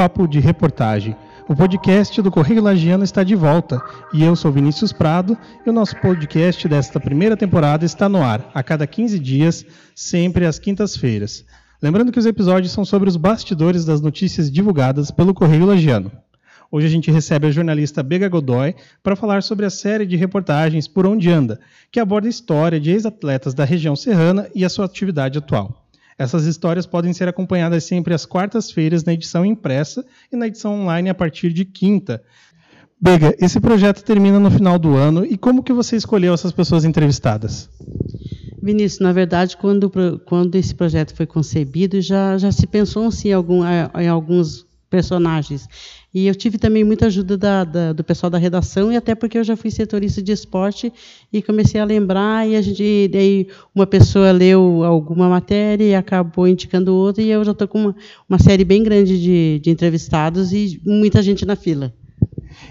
Papo de Reportagem. O podcast do Correio Lagiano está de volta e eu sou Vinícius Prado e o nosso podcast desta primeira temporada está no ar a cada 15 dias, sempre às quintas-feiras. Lembrando que os episódios são sobre os bastidores das notícias divulgadas pelo Correio Lagiano. Hoje a gente recebe a jornalista Bega Godoy para falar sobre a série de reportagens Por Onde Anda, que aborda a história de ex-atletas da região serrana e a sua atividade atual. Essas histórias podem ser acompanhadas sempre às quartas-feiras na edição impressa e na edição online a partir de quinta. Bega, esse projeto termina no final do ano e como que você escolheu essas pessoas entrevistadas? Vinícius, na verdade, quando, quando esse projeto foi concebido, já, já se pensou algum, em alguns personagens. E eu tive também muita ajuda da, da, do pessoal da redação, e até porque eu já fui setorista de esporte e comecei a lembrar, e a gente, daí uma pessoa leu alguma matéria e acabou indicando outra, e eu já estou com uma, uma série bem grande de, de entrevistados e muita gente na fila.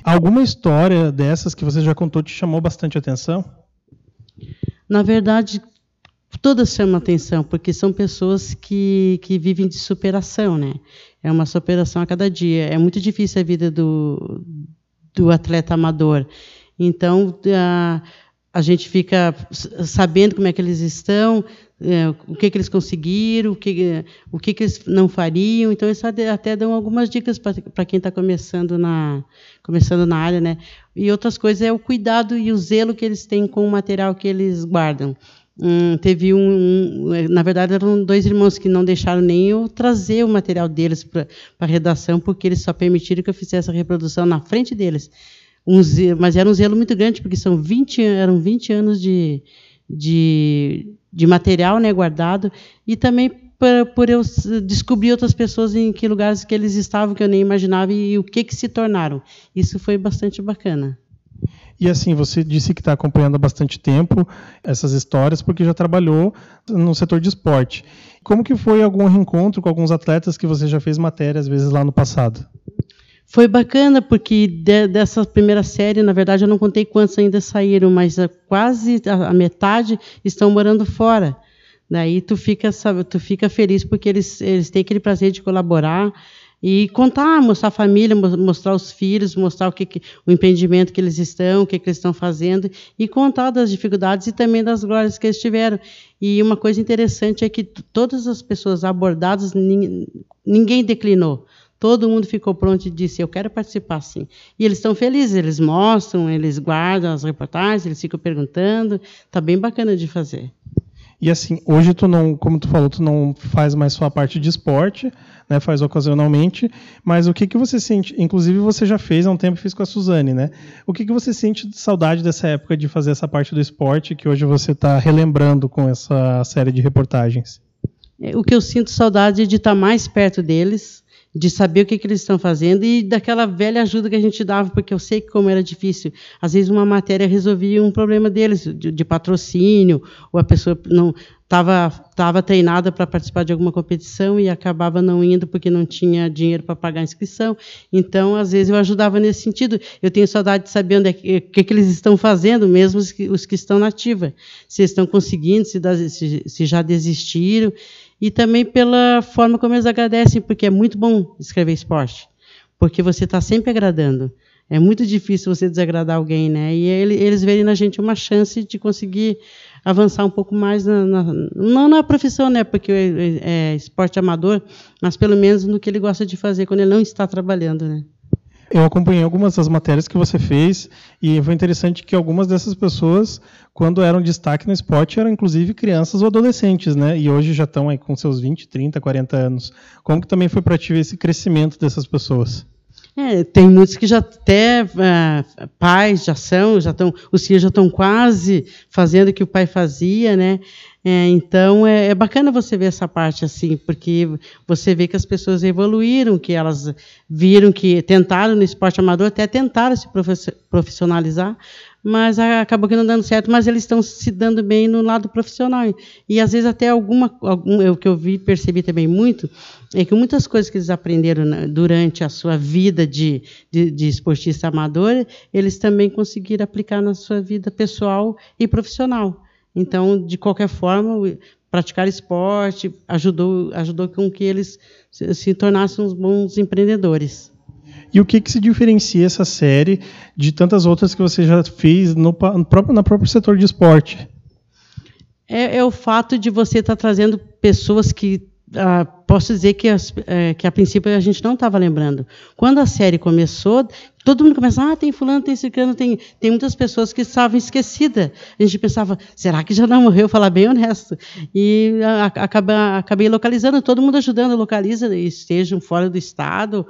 Alguma história dessas que você já contou te chamou bastante atenção? Na verdade, todas chamam atenção, porque são pessoas que, que vivem de superação, né? É uma superação a cada dia. É muito difícil a vida do, do atleta amador. Então, a, a gente fica sabendo como é que eles estão, é, o que, que eles conseguiram, o que, o que, que eles não fariam. Então, isso até dão algumas dicas para quem está começando na, começando na área. Né? E outras coisas é o cuidado e o zelo que eles têm com o material que eles guardam. Hum, teve um, um, na verdade eram dois irmãos que não deixaram nem eu trazer o material deles para a redação porque eles só permitiram que eu fizesse a reprodução na frente deles. Um, mas era um zelo muito grande porque são 20 eram 20 anos de, de, de material né, guardado e também por, por, eu descobrir outras pessoas em que lugares que eles estavam que eu nem imaginava e, e o que que se tornaram. Isso foi bastante bacana e assim, você disse que está acompanhando há bastante tempo essas histórias, porque já trabalhou no setor de esporte. Como que foi algum reencontro com alguns atletas que você já fez matéria, às vezes, lá no passado? Foi bacana, porque de, dessa primeira série, na verdade, eu não contei quantos ainda saíram, mas quase a, a metade estão morando fora. Daí tu fica, sabe, tu fica feliz porque eles, eles têm aquele prazer de colaborar e contar, mostrar a família, mostrar os filhos, mostrar o que, o empreendimento que eles estão, o que, que eles estão fazendo e contar das dificuldades e também das glórias que eles tiveram. E uma coisa interessante é que todas as pessoas abordadas ninguém, ninguém declinou. Todo mundo ficou pronto e disse: Eu quero participar sim. E eles estão felizes, eles mostram, eles guardam as reportagens, eles ficam perguntando. Está bem bacana de fazer. E assim, hoje tu não, como tu falou, tu não faz mais só a parte de esporte, né? Faz ocasionalmente, mas o que que você sente? Inclusive você já fez há um tempo, fiz com a Suzane, né? O que que você sente de saudade dessa época de fazer essa parte do esporte que hoje você está relembrando com essa série de reportagens? É, o que eu sinto saudade é de estar mais perto deles, de saber o que, que, eles estão fazendo e daquela velha ajuda que a gente dava, porque eu sei como era difícil. Às vezes uma matéria resolvia um problema deles, de, de patrocínio, ou a pessoa não estava tava treinada para participar de alguma competição e acabava não indo porque não tinha dinheiro para pagar a inscrição. Então, às vezes, eu ajudava nesse sentido. Eu tenho saudade de saber onde é que, que, que eles estão fazendo, mesmo os que, os que estão na ativa. Se estão conseguindo, se, se, se já desistiram e também pela forma como eles agradecem, porque é muito bom escrever esporte, porque você está sempre agradando. É muito difícil você desagradar alguém, né? E ele, eles verem na gente uma chance de conseguir avançar um pouco mais, na, na, não na profissão, né? Porque é, é esporte amador, mas pelo menos no que ele gosta de fazer quando ele não está trabalhando, né? Eu acompanhei algumas das matérias que você fez e foi interessante que algumas dessas pessoas, quando eram destaque no esporte, eram inclusive crianças ou adolescentes, né? E hoje já estão aí com seus 20, 30, 40 anos. Como que também foi para ti esse crescimento dessas pessoas? É, tem muitos que já até uh, pais já são, já estão, os filhos já estão quase fazendo o que o pai fazia, né? É, então é, é, bacana você ver essa parte assim, porque você vê que as pessoas evoluíram, que elas viram que tentaram no esporte amador, até tentaram se profissionalizar, mas acabou que não dando certo, mas eles estão se dando bem no lado profissional. E às vezes até alguma, algum, o que eu vi, percebi também muito, é que muitas coisas que eles aprenderam durante a sua vida de, de, de esportista amador, eles também conseguiram aplicar na sua vida pessoal e profissional. Então, de qualquer forma, praticar esporte, ajudou, ajudou com que eles se, se tornassem bons empreendedores. E o que, que se diferencia essa série de tantas outras que você já fez no, no próprio, no próprio setor de esporte? É, é o fato de você estar tá trazendo pessoas que ah, posso dizer que, as, é, que a princípio a gente não estava lembrando. Quando a série começou, todo mundo começava, ah, tem fulano, tem ciclano, tem, tem muitas pessoas que estavam esquecidas. A gente pensava, será que já não morreu? Falar bem honesto. E a, acaba, acabei localizando, todo mundo ajudando, localiza, estejam fora do estado.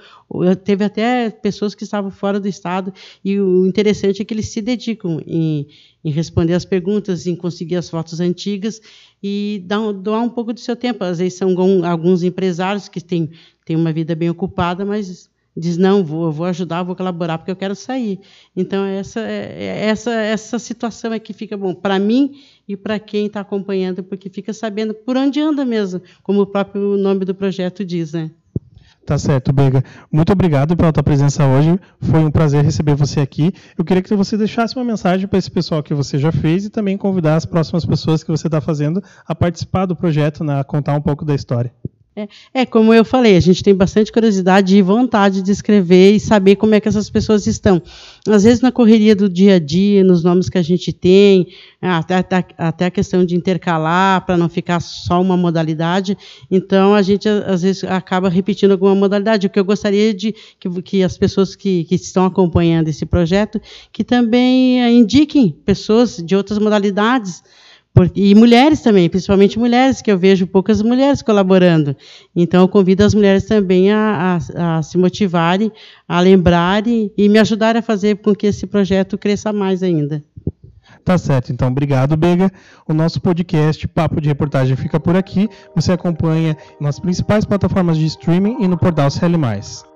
Teve até pessoas que estavam fora do estado. E o interessante é que eles se dedicam em, em responder as perguntas, em conseguir as fotos antigas e dar, doar um pouco do seu tempo. Às vezes são alguns empresários que têm, têm uma vida bem ocupada, mas diz não vou vou ajudar vou colaborar porque eu quero sair então essa é, essa essa situação é que fica bom para mim e para quem está acompanhando porque fica sabendo por onde anda mesmo como o próprio nome do projeto diz né Tá certo, Bega. Muito obrigado pela tua presença hoje. Foi um prazer receber você aqui. Eu queria que você deixasse uma mensagem para esse pessoal que você já fez e também convidar as próximas pessoas que você está fazendo a participar do projeto, né, a contar um pouco da história. É, como eu falei, a gente tem bastante curiosidade e vontade de escrever e saber como é que essas pessoas estão. Às vezes, na correria do dia a dia, nos nomes que a gente tem, até, até, até a questão de intercalar, para não ficar só uma modalidade, então a gente, às vezes, acaba repetindo alguma modalidade. O que eu gostaria de que, que as pessoas que, que estão acompanhando esse projeto, que também eh, indiquem pessoas de outras modalidades, e mulheres também, principalmente mulheres, que eu vejo poucas mulheres colaborando. Então, eu convido as mulheres também a, a, a se motivarem, a lembrarem e me ajudarem a fazer com que esse projeto cresça mais ainda. Tá certo, então obrigado, Bega. O nosso podcast Papo de Reportagem fica por aqui. Você acompanha nas principais plataformas de streaming e no portal CL.